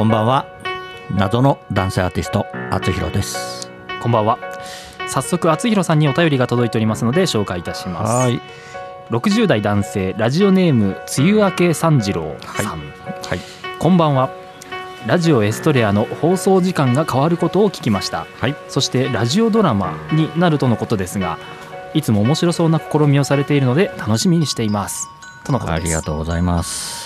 こんばんは。謎の男性アーティストあつひろです。こんばんは。早速厚弘さんにお便りが届いておりますので紹介いたします。はい。60代男性ラジオネーム梅雨明け三次郎さん、はい。こんばんは。ラジオエストレアの放送時間が変わることを聞きました。はい。そしてラジオドラマになるとのことですがいつも面白そうな試みをされているので楽しみにしています。とのことです。ありがとうございます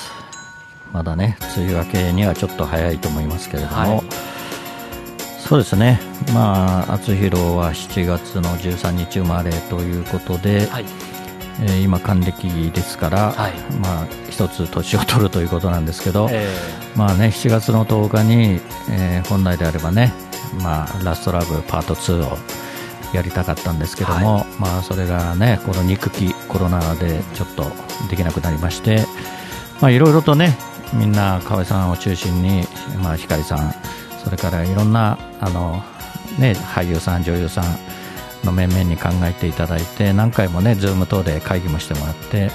まだね梅雨明けにはちょっと早いと思いますけれども、はい。そうですね。まあ厚弘は7月の13日生まれということで、はい。えー今還暦ですから、はい。まあ一つ年を取るということなんですけど、えまあね7月の10日に、えー本来であればね、まあ、ラストラブパート2をやりたかったんですけども、まあそれがねこの憎きコロナでちょっとできなくなりましてまあいろいろとねみんな河合さんを中心に、まあ、光さんそれからいろんなあの、ね、俳優さん女優さんの面々に考えていただいて何回もね Zoom 等で会議もしてもらって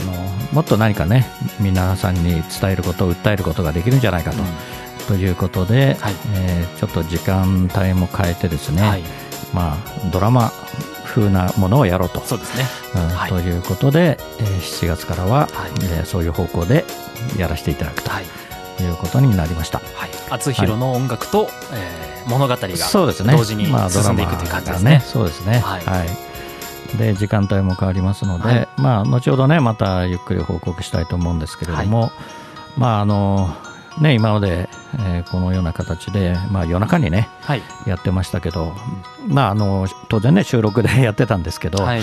あのもっと何かね皆さんに伝えること訴えることができるんじゃないかと,、うん。ということで、はい。えーちょっと時間帯も変えてですね、はい。まあ、ドラマ風なものをやろうと,、そうですね。うんはい。ということで、えー7月からは、はい。えーそういう方向でやらせていただくとはい。いうことになりました。はい。厚弘の音楽と、えー物語がそうですね。同時に進んでいくという感じですがね。そうですね。はい。で時間帯も変わりますので、はい。まあ後ほどねまたゆっくり報告したいと思うんですけれども、まああのね今まで、えーこのような形で、まあ、夜中にねはい。やってましたけど、まああの当然ね収録で やってたんですけど、はい。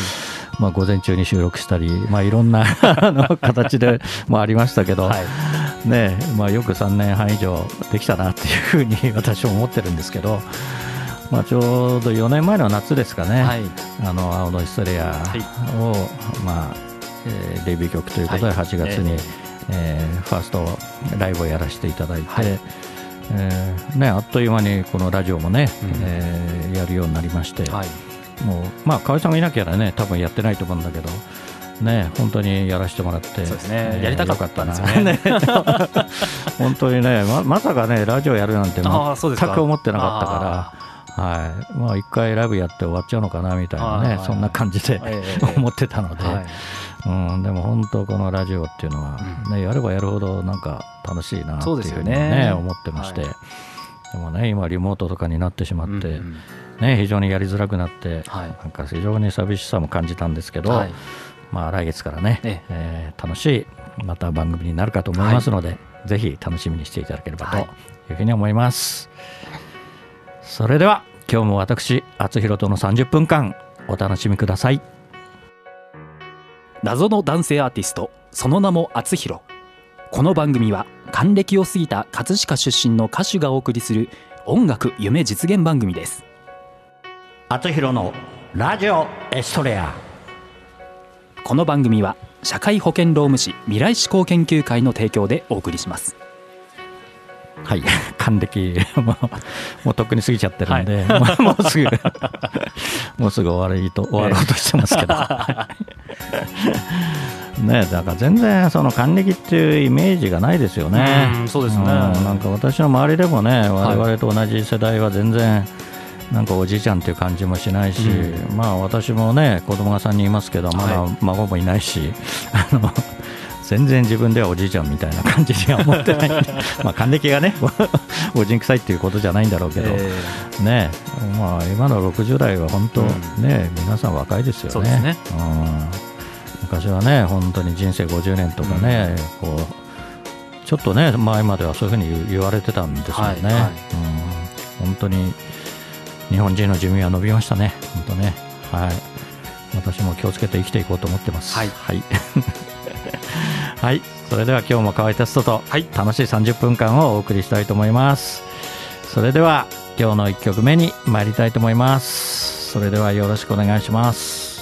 まあ、午前中に収録したり、まあ、いろんな あの形でもありましたけど、はい。ねまあ、よく3年半以上できたなっていうふうに 私は思ってるんですけど、まあ、ちょうど4年前の夏ですかね、はい。あの青のヒストレアを、まあえーデビュー曲ということではい。8月に、ええーファーストライブをやらせていただいて、はい。えーね、あっという間にこのラジオもね、うん。えーやるようになりまして、はい。もうまあ河合さんがいなきゃね多分やってないと思うんだけど。ね、本当にやらせてもらって、そうですね。えーやりたかったんですよね。よかったな。本当にねままさかねラジオやるなんて全く思ってなかったからはい、まあ一回ライブやって終わっちゃうのかなみたいなね、はい。そんな感じで、ええ 思ってたので、はい。うん、でも本当このラジオっていうのは、うん。ねやればやるほどなんか楽しいなっていうふうにねね。思ってまして、はい。でもね今リモートとかになってしまって、うんうんね非常にやりづらくなって、はい。なんか非常に寂しさも感じたんですけど、はい。まあ来月からね、ええ。ー楽しいまた番組になるかと思いますので、ぜひ楽しみにしていただければとはい。いうふうに思います。それでは今日も私厚弘との30分間お楽しみください。謎の男性アーティストその名も厚弘この番組は還暦を過ぎた葛飾出身の歌手がお送りする音楽夢実現番組です。厚弘のラジオエストレア。この番組は社会保険労務士未来志向研究会の提供でお送りしますはい。還暦。もうもうとっくに過ぎちゃってるんで、もうもうすぐ もうすぐ終わりと終わろうとしてますけど、ねだから全然その還暦っていうイメージがないですよね。うんそうですね。んなんか私の周りでもね我々と同じ世代は全然なんかおじいちゃんっていう感じもしないし、うまあ私もね子供が3人いますけどまだは孫もいないし、あの全然自分ではおじいちゃんみたいな感じには思ってない まあ還暦がね おじんくさいっていうことじゃないんだろうけど、えね。まあ今の60代は本当、うん。ね皆さん若いですよね。ね。うん、昔はね本当に人生50年とかね、こうちょっとね前まではそういうふうに言言われてたんですよね、はいはい。うん、本当に日本人の寿命は伸びましたね。本当ね。はい。私も気をつけて生きていこうと思ってます。はい。はい、はい。それでは今日も河合テストとはい。楽しい30分間をお送りしたいと思います。それでは今日の1曲目に参りたいと思います。それではよろしくお願いします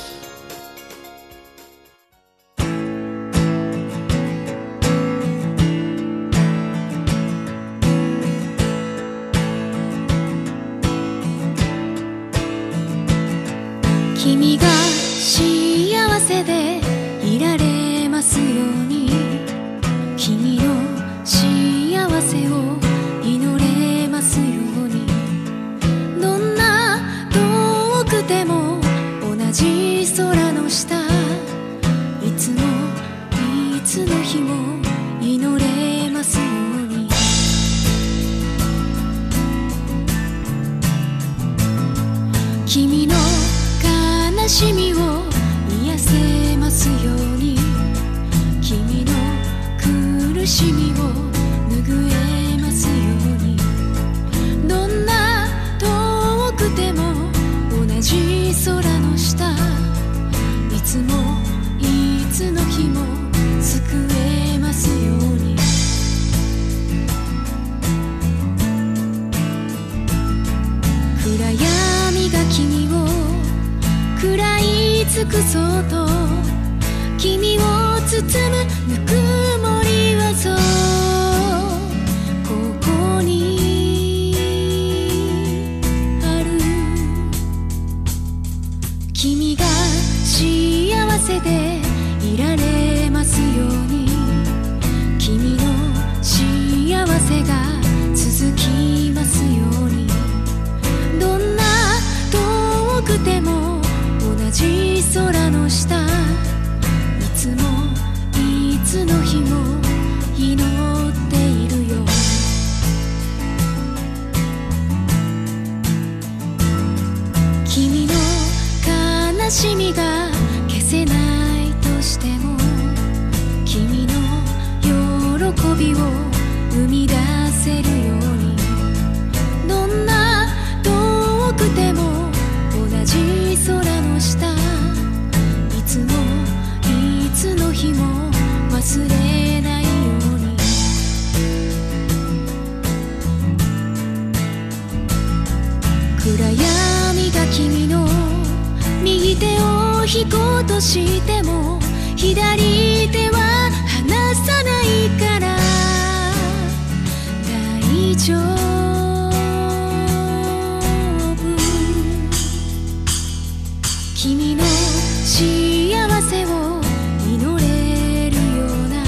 君の幸せを祈れるような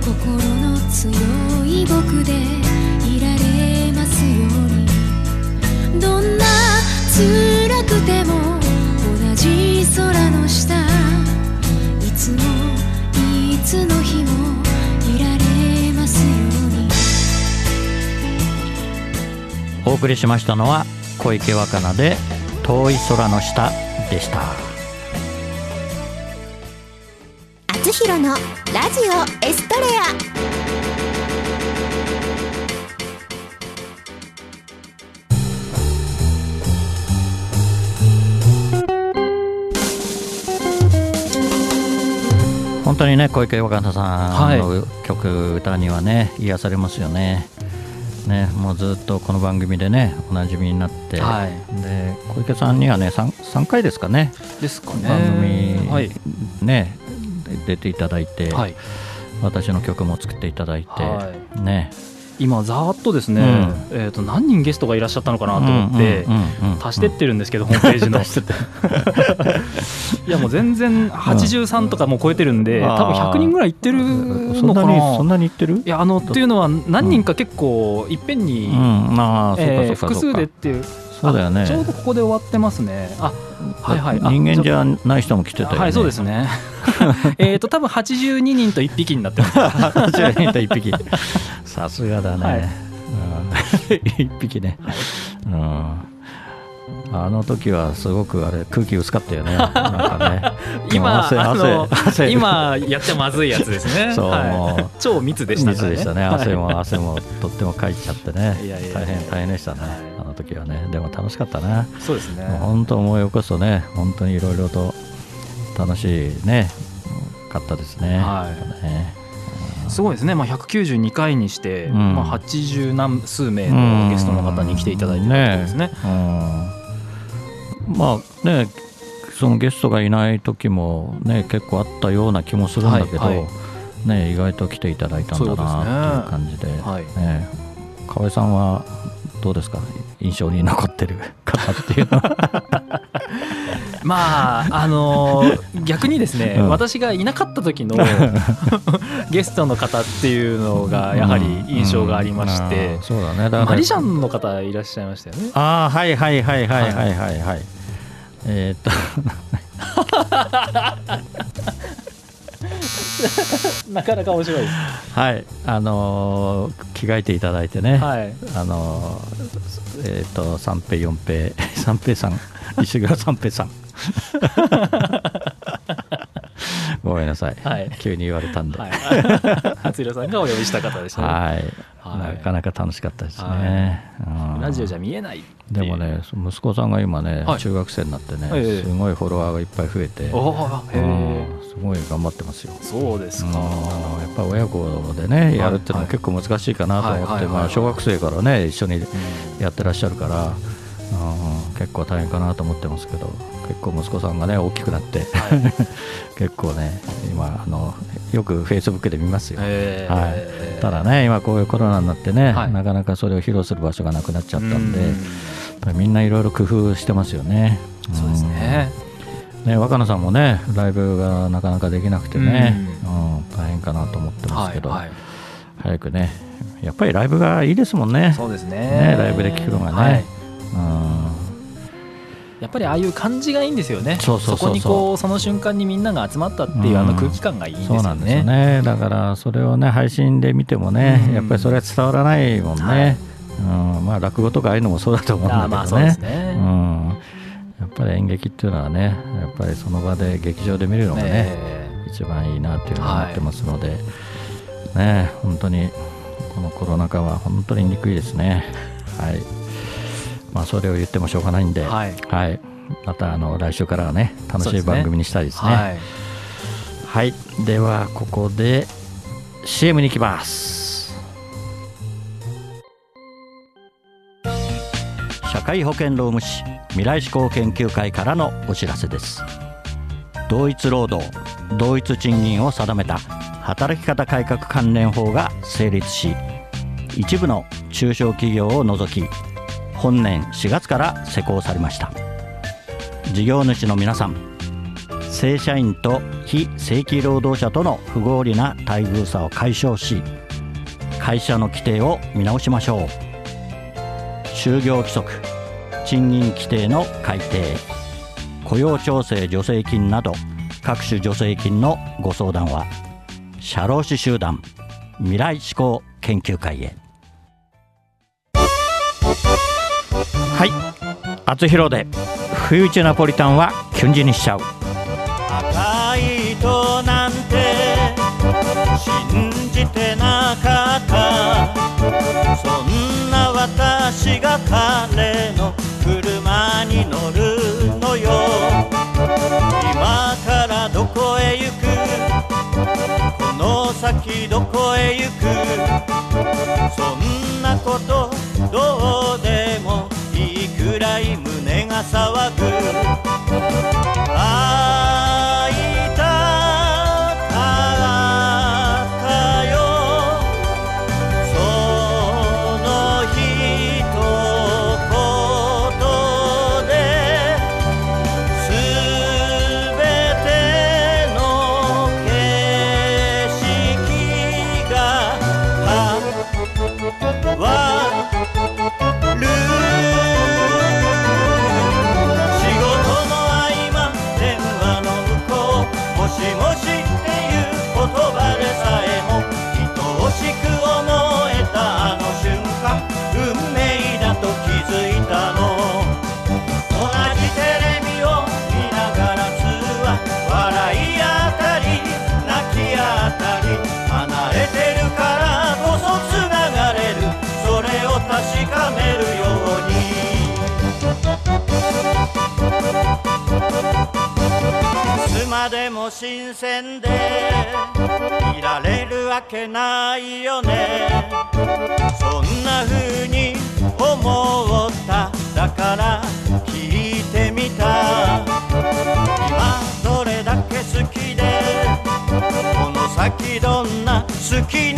心の強い僕でいられますように。どんな辛くても同じ空の下いつもいつの日もいられますように。お送りしましたのは小池若菜で遠い空の下。でした。あつひろのラジオエストレア。本当にね小池若菜さはい。んの曲、歌にはね癒されますよねねもうずっとこの番組でねおなじみになって、はい。で小池さんにはね 3, 3回ですかねですかね。番組はい。ねで出ていただいて、はい。私の曲も作っていただいて、はね今ざーっとですね、うえー、と何人ゲストがいらっしゃったのかなと思って、うんうんうんうん足してってるんですけど、ホームページの。いやもう全然83とかもう超えてるんで、あー多分100人ぐらいいってるそんのかな。そんなに言ってる？いやあのっていうのは何人か結構いっぺんに、うん。まあそうかえー複数でっていうそうだよね。あちょうどここで終わってますね。あはいはい。あ人間じゃない人も来てたよね。はいそうですね。えっと多分82人と1匹になってます。80人と一匹。さすがだね、はい。うん。一匹ね、うんあの時はすごくあれ空気薄かったよね。なんかね。今汗今やっちゃまずいやつですね。そうはい。超密でしたね。密でしたね。はい。汗も汗もとってもかいちゃってね。いやいやいや大変大変でしたね。はいあの時はね。でも楽しかったなそうですね。本当思い起こすとね本当にいろいろと楽しいねかったですね。はい。ね。すごいですね、まあ、192回にして、うん。まあ、80何数名のゲストの方に来ていただいてるということですね。うんまあねそのゲストがいない時もね結構あったような気もするんだけど、はいはね意外と来ていただいたんだなっていう感じではい。ね河合さんはどうですか？印象に残ってる方っていうのは。まああのー逆にですね、うん。私がいなかった時の ゲストの方っていうのがやはり印象がありまして、うん。そうだね。マリジャンの方いらっしゃいましたよね。ああはいはいはいはいはいはいはい、えーっと。なかなか面白いです。はい。あのー着替えていただいてね、はい。あのーえっ、と三平四平。三平さん。石倉三平さん ごめんなさい、はい。急に言われたんで、はい。初弘さんがお呼びした方でしたね、はい。はい。なかなか楽しかったですね、はい。うん。ラジオじゃ見えないでもね息子さんが今ね、はい。中学生になってね、ええ。すごいフォロワーがいっぱい増えて、え。んすごい頑張ってますよ。そうですか。うんやっぱり親子でねやるっていうのも結構難しいかなと思ってまあ小学生からね一緒にやってらっしゃるから、うん結構大変かなと思ってますけど結構息子さんがね大きくなって、結構ね今あのよくフェイスブックで見ますよ、へはい。えただね今こういうコロナになってね、はい。なかなかそれを披露する場所がなくなっちゃったんで、うん。やっぱりみんないろいろ工夫してますよね。そうですね。うん。ね若菜さんもねライブがなかなかできなくてね、うん大変かなと思ってますけど、はいはい。早くねやっぱりライブがいいですもんね。そうですね。ねライブで聴くのがね。はい。うんやっぱりああいう感じがいいんですよね。そこにこうその瞬間にみんなが集まったっていううん。あの空気感がいいんですよそうなんですよね。ねだからそれをね配信で見てもね、うん。やっぱりそれは伝わらないもんね、はい。うん。まあ落語とかああいうのもそうだと思うんだけどね。ああまあそうですね。うん、やっぱり演劇っていうのはねやっぱりその場で劇場で見るのがね、え。一番いいなっていうのを思ってますので、ね本当にこのコロナ禍は本当に憎いですね。はいまあそれを言ってもしょうがないんで、えはい。またあの来週からはね楽しい番組にしたいですね。はい。はい。ではここで CM に行きます。社会保険労務士未来志向研究会からのお知らせです。同一労働同一賃金を定めた働き方改革関連法が成立し一部の中小企業を除き本年4月から施行されました。事業主の皆さん正社員と非正規労働者との不合理な待遇差を解消し会社の規定を見直しましょう。就業規則賃金規定の改定雇用調整助成金など各種助成金のご相談は社労士集団未来志向研究会へ。はい。厚弘で冬一ナポリタンはキュンジにしちゃう。赤い糸なんて信じてなかった。そんな私が彼の車に乗るのよ。今からどこへ行く？この先どこへ行く？が騒ぐうも新鮮でいられるわけないよね。そんな風に思った。だから聞いてみた。今どれだけ好きでこの先どんな好きな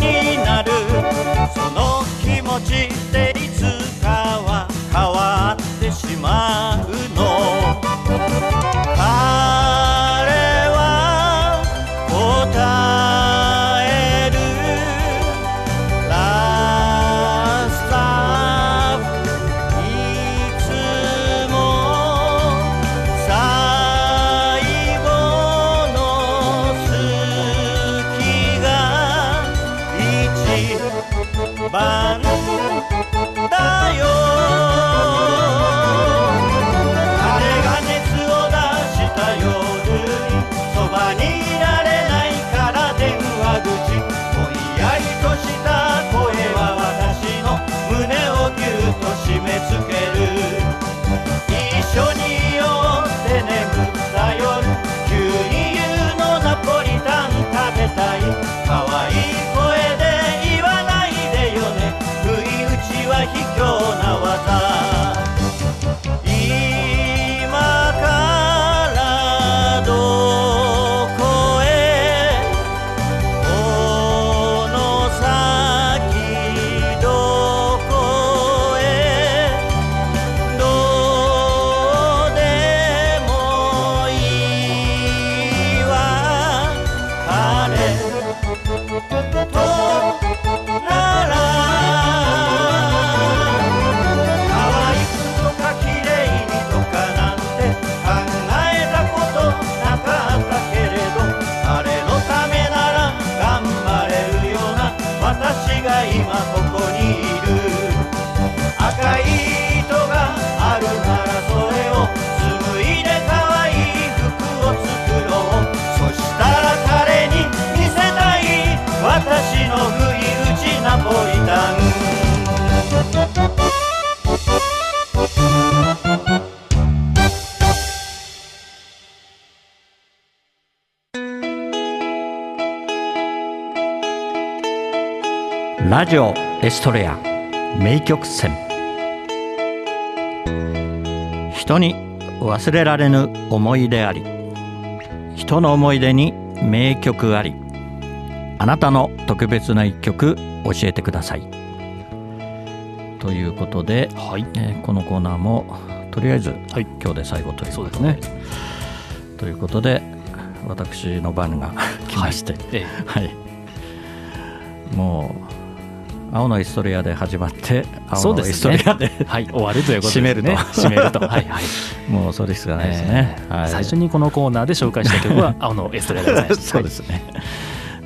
の不意打ちナポリタン。ラジオエストレア名曲選人に忘れられぬ思い出あり。人の思い出に名曲あり。あなたの特別な一曲教えてください。ということで、はい。えーこのコーナーもとりあえず、はい。今日で最後ということで。ね。ということで私の番が 来まして、えはい、もう青のイストリアで始まって青のイストリアでえ はい終わるということで締めると。締めると。はいはい。もうそれしかないですね、はい、えー最初にこのコーナーで紹介した曲は青のエストレアでございます。そうですね、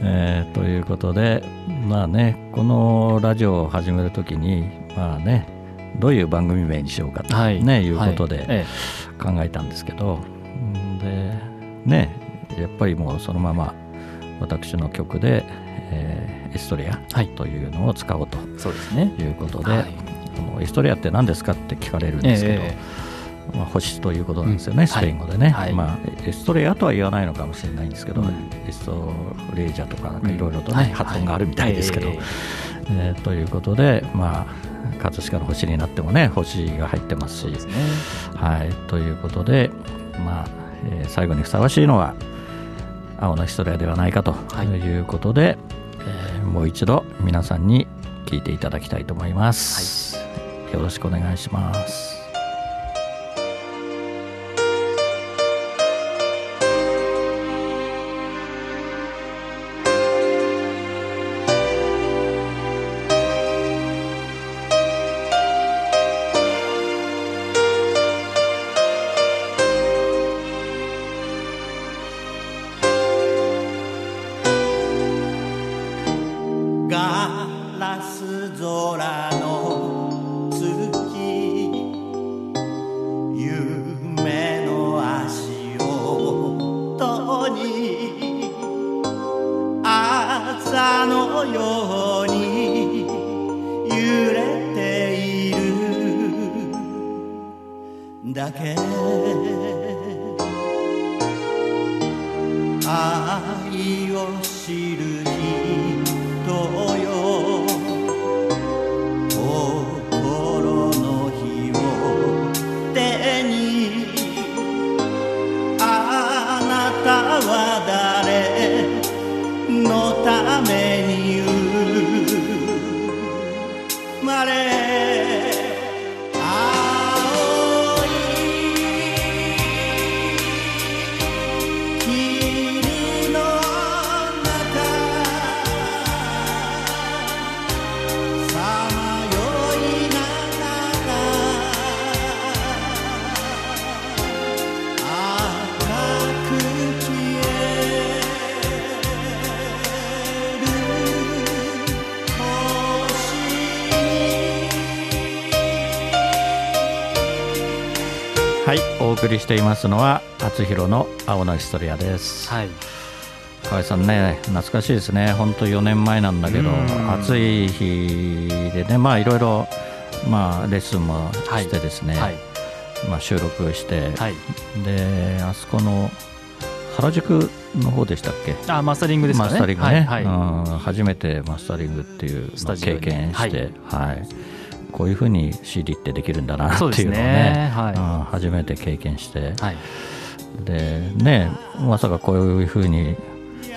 えーということでまあねこのラジオを始めるときにまあねどういう番組名にしようかと、はい。ねいうことではい。え考えたんですけど、んでねやっぱりもうそのまま私の曲で、えーエストリアはい。というのを使おうとえそうですね。いうことで、はい。エストリアって何ですかって聞かれるんですけど、えまあ、星ということなんですよね、うん。スペイン語でね、はい。まあ、エストレアとは言わないのかもしれないんですけど、うん。エストレージャとかいろいろとね、はい。発音があるみたいですけど、ええーということで、まあ、葛飾の星になってもね星が入ってますし。すね。はい、ということで、まあえー最後にふさわしいのは青のヒストレアではないかとはい。いうことで、えーもう一度皆さんに聞いていただきたいと思います、よろしくお願いしますしていますのは厚弘の青のヒストリアです。はい。河合さんね懐かしいですね。本当4年前なんだけどうん。暑い日でねまあいろいろまあレッスンもしてですね、はい。まあ、収録して、はい。であそこの原宿の方でしたっけ？あマスタリングですかね。マスタリングね、はいはい。うん初めてマスタリングっていう経験して、はいこういうふうに CD ってできるんだなっていうのをねね。はい。うん初めて経験して、はい。でねまさかこういうふうに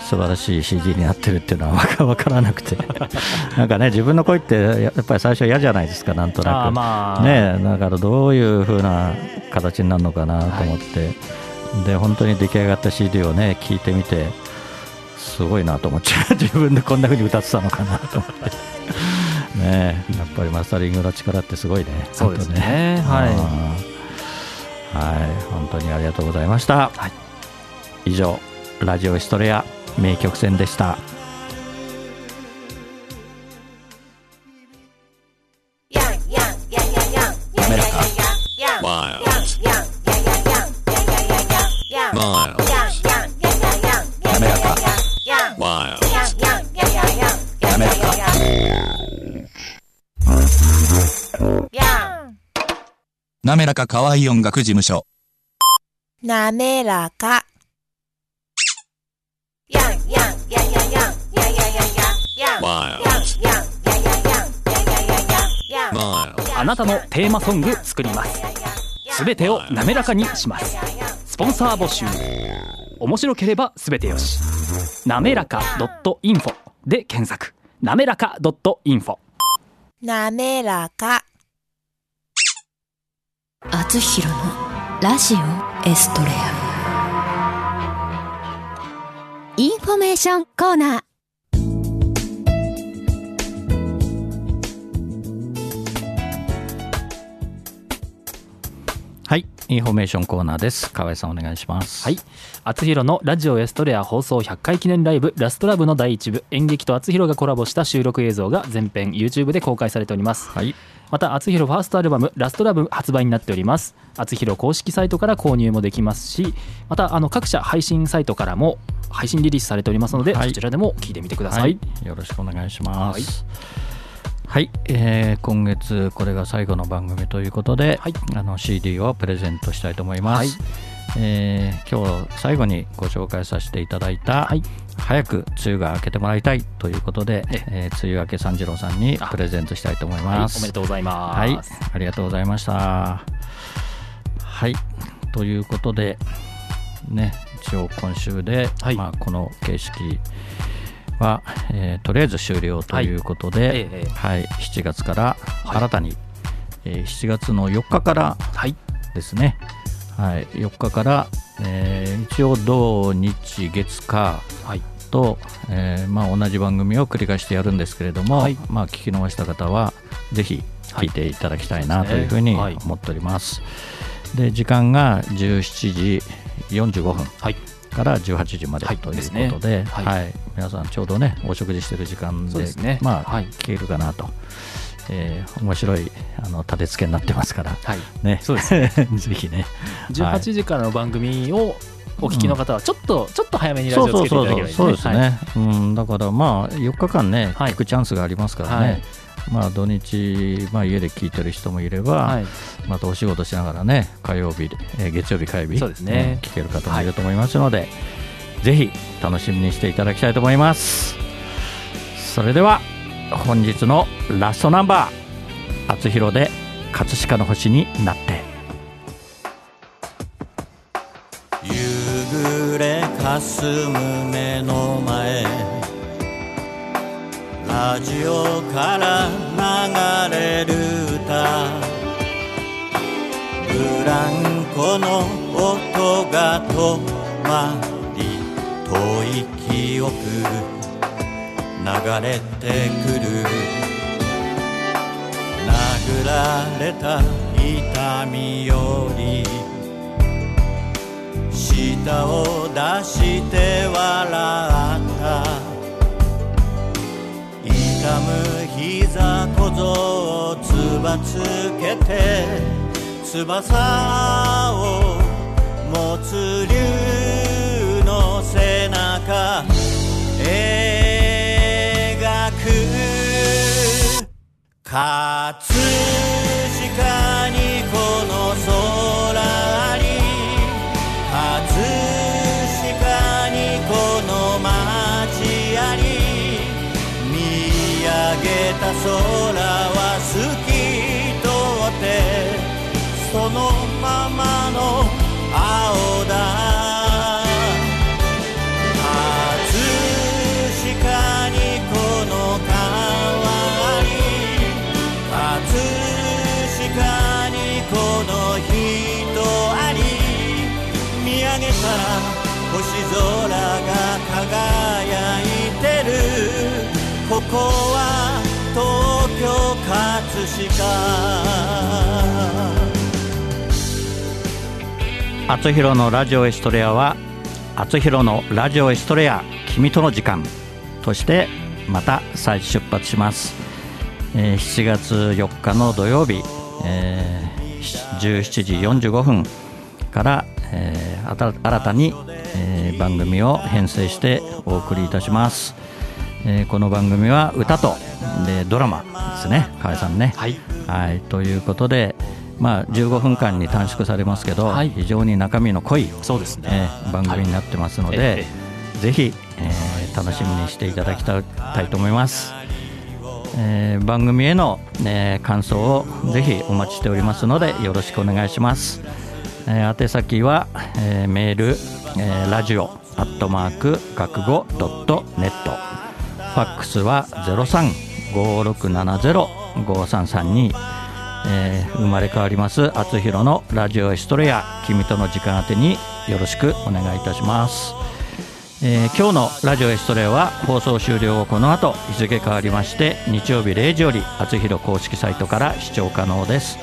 素晴らしい CD になってるっていうのは 分からなくて。なんかね自分の声ってやっぱり最初嫌じゃないですかなんとなあくまあ。ねだからどういう風な形になるのかなと思って、で本当に出来上がった CD をね聞いてみてすごいなと思っちゃう自分でこんな風に歌ってたのかなと思ってね。やっぱりマスタリングの力ってすごいね。そうですね。本当はい。はい。本当にありがとうございました、以上ラジオヒストレア名曲戦でした滑らか可愛い音楽事務所。なめらか。Miles Miles あなたのテーマソング作ります。すべてを滑らかにします。スポンサー募集。面白ければすべてよし。なめらか .info で検索。なめらか .info なめらか。あつひろのラジオエストレア。インフォメーションコーナー。はいインフォメーションコーナーです。河合さんお願いします。はい。あつひろのラジオエストレア放送100回記念ライブラストラブの第一部。演劇とあつひろがコラボした収録映像が全編 YouTube で公開されております。はいまたあつひろファーストアルバムラストラブ発売になっております。あつひろ公式サイトから購入もできますしまたあの各社配信サイトからも配信リリースされておりますので、はい。そちらでも聞いてみてください、はい、よろしくお願いします。はい、えー今月これが最後の番組ということで、はい。あの CD をプレゼントしたいと思います。はいえー今日最後にご紹介させていただいた、はい。早く梅雨が明けてもらいたいということで、ええ。ー梅雨明け三次郎さんにあプレゼントしたいと思いはいます。おめでとうございます、はい、ありがとうございました。はい、ということで、ね、一応今週で、はい。まあ、この形式は、えーとりあえず終了ということで、えはい、7月からはい新たに、えー7月の4日からはい。ですね、はい、4日から、えー一応土日月火はい。と、えーまあ、同じ番組を繰り返してやるんですけれども、はい。まあ、聞き逃した方はぜひ聞いていただきたいなはいというふうにはい。思っております。で時間が17時45分はい。から18時まではい。ということで,、ははい。い皆さんちょうどねお食事してる時間でね。まあ、はい。聞けるかなと、えー面白いあの立て付けになってますから、はい。ね、そうです ぜひね。18時からの番組をお聞きの方はちょっと、ちょっと早めにラジオつけていただければいいそうそうそうですね、はい。うん、だからまあ4日間ね、はい。聞くチャンスがありますからね、はい。まあ土日、まあ、家で聞いてる人もいれば、はい。またお仕事しながらね火曜日、えー月曜日火曜日そうですね。聞ける方もいると思いますので、ぜひ楽しみにしていただきたいと思います。それでは本日のラストナンバー「あつひろで葛飾の星になって」夕暮れかすむ目の前ラジオから流れる歌。ブランコの音が止まり遠い記憶。流れてくる殴られた痛みより舌を出して笑った痛む膝小僧をつばつけて翼を没流の背中葛飾にこの空あり葛飾にこの街あり見上げた空は透き通ってそのままの星空が輝いてる。ここは東京葛飾。厚弘のラジオエストレアは厚弘のラジオエストレア君との時間としてまた再出発します、えー7月4日の土曜日、えー17時45分から、えー新たに、えー番組を編成してお送りいたします、えーこの番組は歌とでドラマですね。河合さんね。はい。はい、ということで、まあ、15分間に短縮されますけど、はい。非常に中身の濃い、そうですね、えー番組になってますので、えぜひ、えー楽しみにしていただきたいと思います、えー番組への、えー感想をぜひお待ちしておりますのでよろしくお願いします、えー宛先は、えーメール、えーラジオアットマーク学語ドットネット。ファックスは0356705332えー生まれ変わります厚弘のラジオエストレア君との時間宛てによろしくお願いいたします、えー今日のラジオエストレアは放送終了後この後日付変わりまして日曜日0時より厚弘公式サイトから視聴可能です。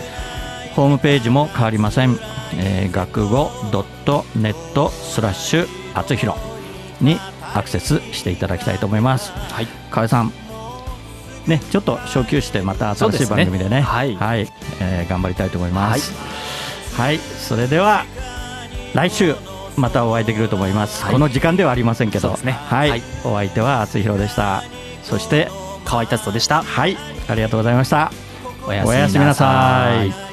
ホームページも変わりません、えー学語 .net スラッシュ厚弘にアクセスしていただきたいと思います。はい。河合さん。ね、ちょっと昇級してまた新しい番組でね。はい。えー頑張りたいと思います。はい、それでは来週またお会いできると思います、はい。この時間ではありませんけど。ね。はい、はい。お相手は厚弘でした。そして河合達人でした。はい。ありがとうございました。おおやすみなさい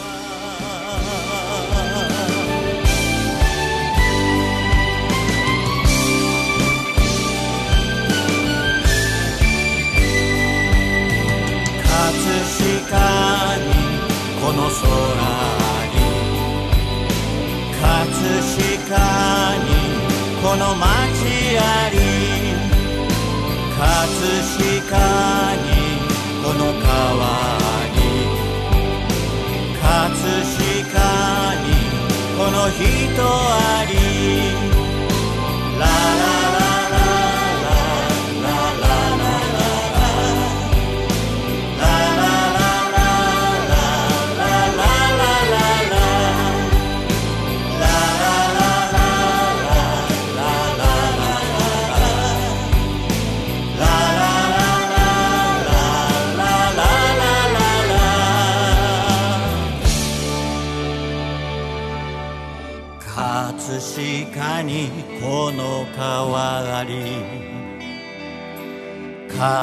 人